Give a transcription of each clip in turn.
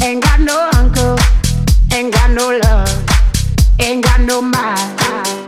Ain't got no uncle, ain't got no love, ain't got no mind.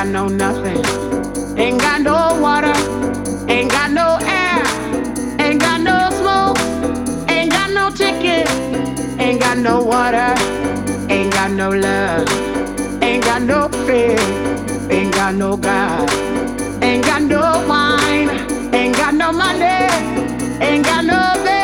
got no nothing. Ain't got no water. Ain't got no air. Ain't got no smoke. Ain't got no ticket. Ain't got no water. Ain't got no love. Ain't got no fear. Ain't got no God. Ain't got no wine. Ain't got no money. Ain't got no bed.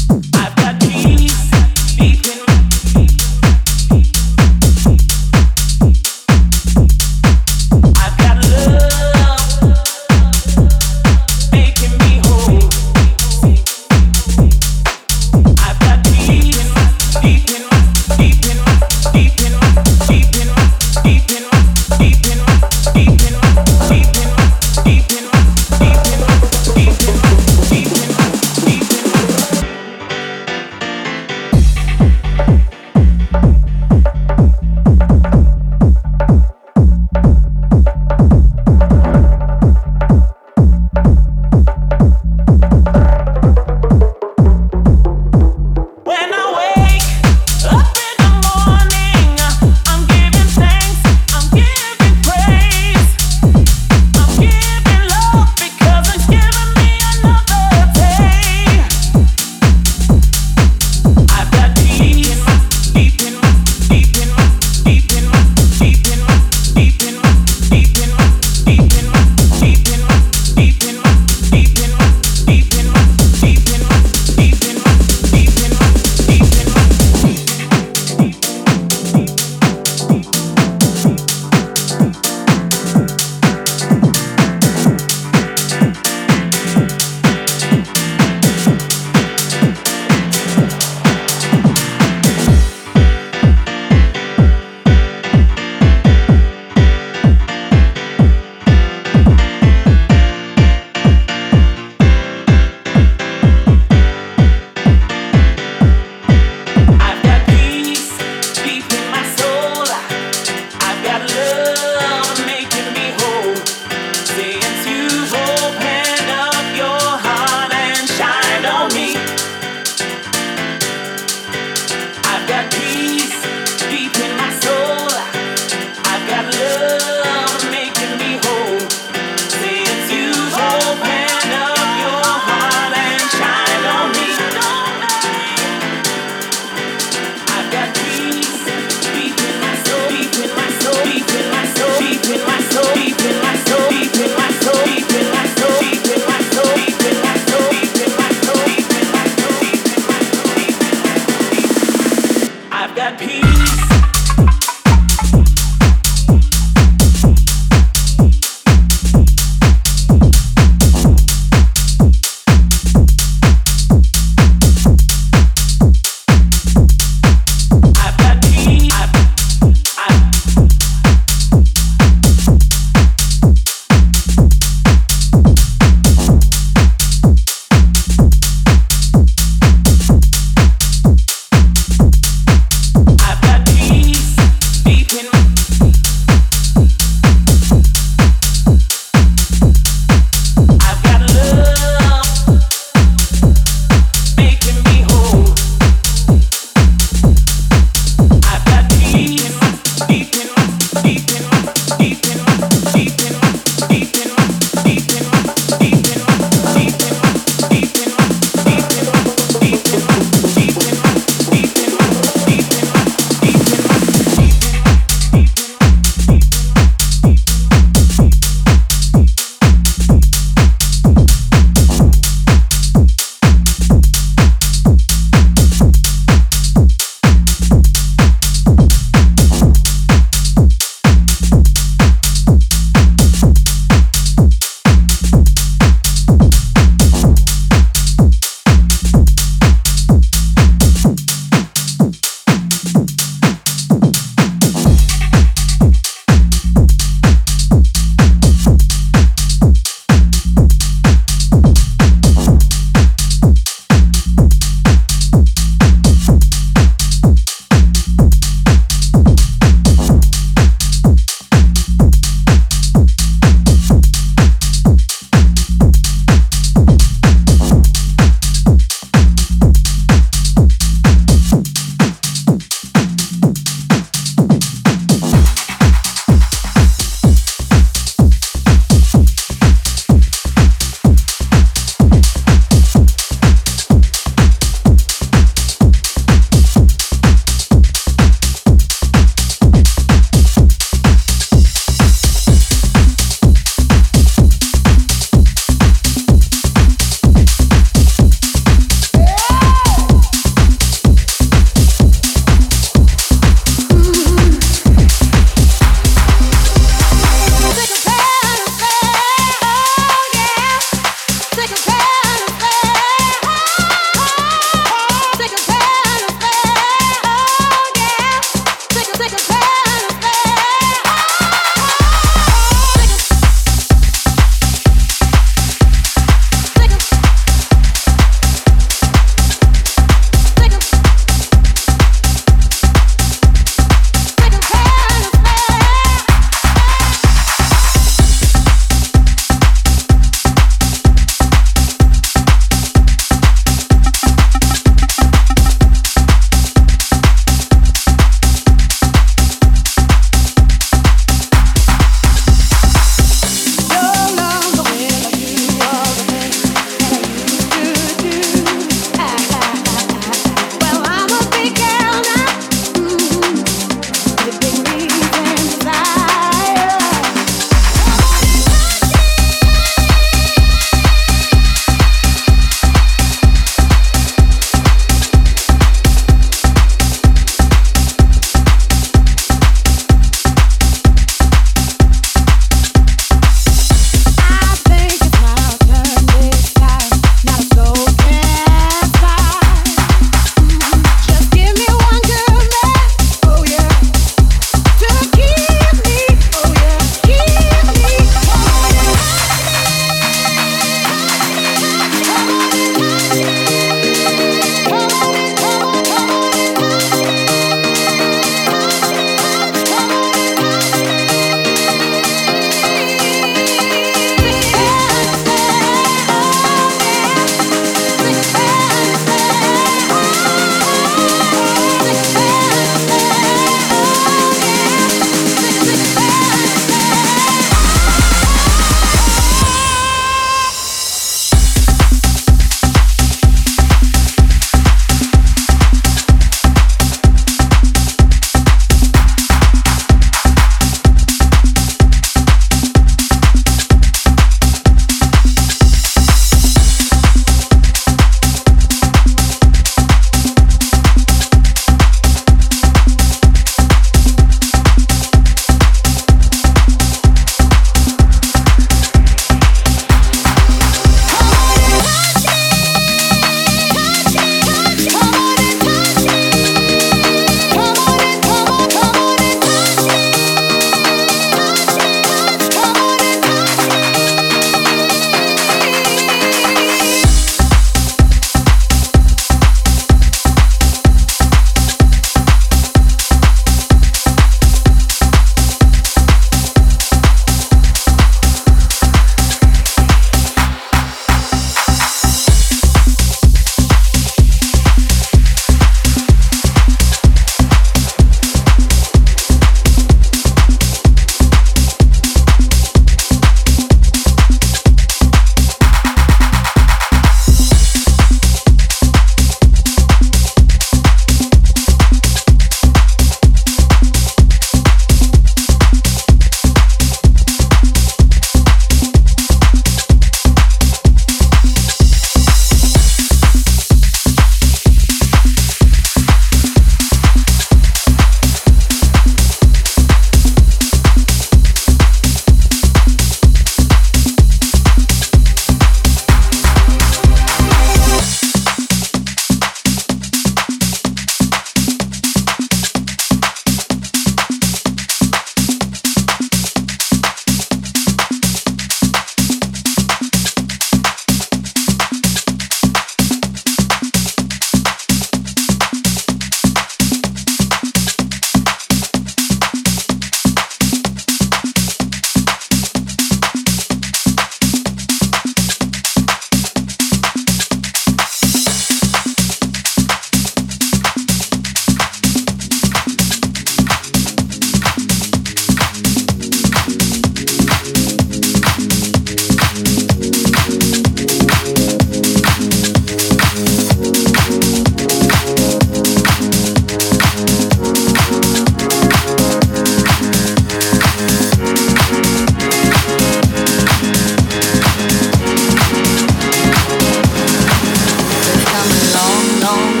Oh.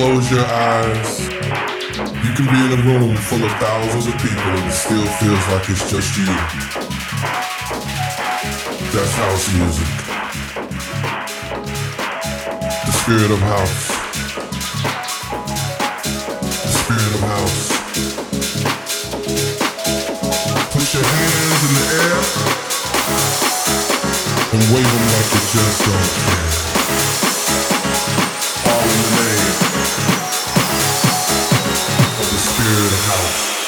close your eyes, you can be in a room full of thousands of people and it still feels like it's just you. That's house music. The spirit of house. The spirit of house. Put your hands in the air and wave them like you just don't care. All in the name spirit of house.